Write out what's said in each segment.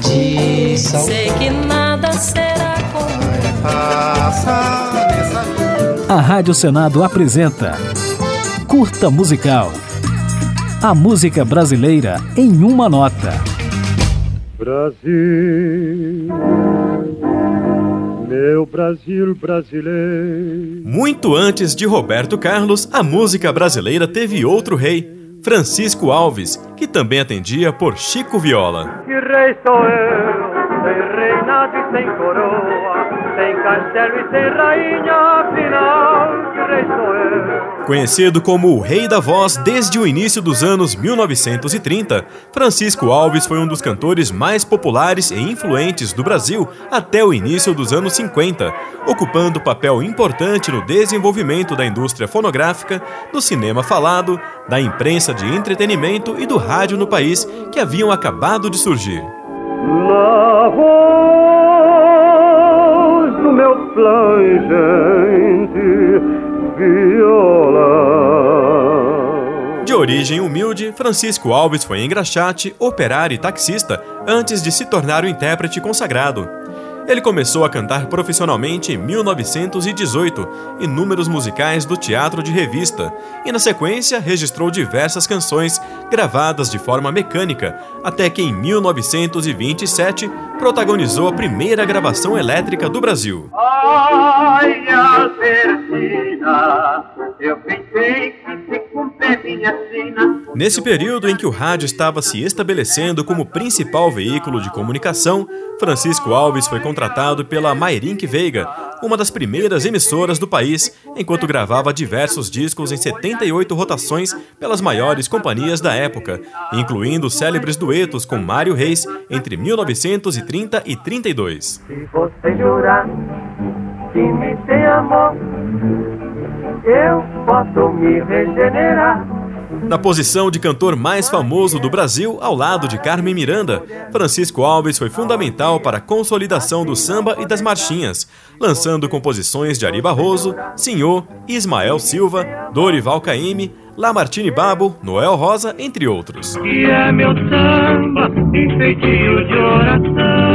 tradição. Sei que nada será como A Rádio Senado apresenta Curta Musical. A música brasileira em uma nota. Brasil, meu Brasil brasileiro. Muito antes de Roberto Carlos, a música brasileira teve outro rei, Francisco Alves, que também atendia por Chico Viola. Que rei sou eu, sem reinado e sem coroa, sem castelo e sem rainha, afinal, Conhecido como o Rei da Voz desde o início dos anos 1930, Francisco Alves foi um dos cantores mais populares e influentes do Brasil até o início dos anos 50, ocupando papel importante no desenvolvimento da indústria fonográfica, do cinema falado, da imprensa de entretenimento e do rádio no país, que haviam acabado de surgir. Na voz do meu plangente viola. Origem humilde, Francisco Alves foi engraxate, operário e taxista antes de se tornar um intérprete consagrado. Ele começou a cantar profissionalmente em 1918 em números musicais do teatro de revista e, na sequência, registrou diversas canções gravadas de forma mecânica, até que em 1927 protagonizou a primeira gravação elétrica do Brasil. Ai, Albertina, eu pensei Nesse período em que o rádio estava se estabelecendo como principal veículo de comunicação, Francisco Alves foi contratado pela Mairink Veiga, uma das primeiras emissoras do país, enquanto gravava diversos discos em 78 rotações pelas maiores companhias da época, incluindo célebres duetos com Mário Reis entre 1930 e 32. Se você jurar que me tem amor, eu posso me regenerar. Na posição de cantor mais famoso do Brasil, ao lado de Carmen Miranda, Francisco Alves foi fundamental para a consolidação do samba e das marchinhas, lançando composições de Ari Barroso, Senhor, Ismael Silva, Dorival Caymmi, Lamartine Babo, Noel Rosa, entre outros. Que é meu samba, de oração.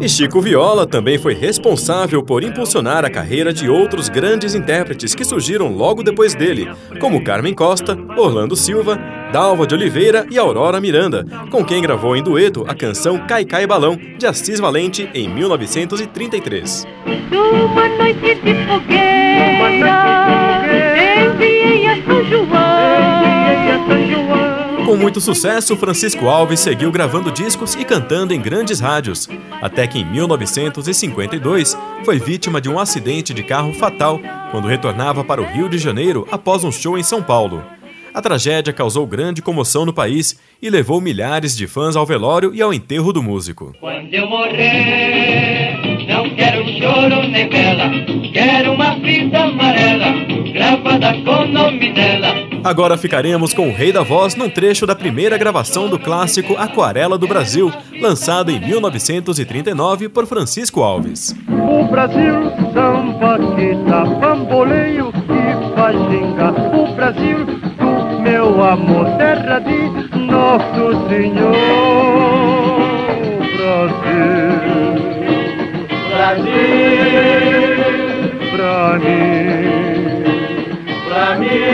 E Chico Viola também foi responsável por impulsionar a carreira de outros grandes intérpretes que surgiram logo depois dele, como Carmen Costa, Orlando Silva, Dalva de Oliveira e Aurora Miranda, com quem gravou em dueto a canção Cai Cai Balão, de Assis Valente, em 1933. Muito sucesso, Francisco Alves seguiu gravando discos e cantando em grandes rádios, até que em 1952 foi vítima de um acidente de carro fatal quando retornava para o Rio de Janeiro após um show em São Paulo. A tragédia causou grande comoção no país e levou milhares de fãs ao velório e ao enterro do músico. Quando eu morrer, não quero choro nem vela, quero uma fita Agora ficaremos com o Rei da Voz num trecho da primeira gravação do clássico Aquarela do Brasil, lançado em 1939 por Francisco Alves. O Brasil, samba que dá bamboleio e faz gingar. O Brasil, do meu amor, terra de Nosso Senhor. Brasil, Brasil, pra mim, pra mim.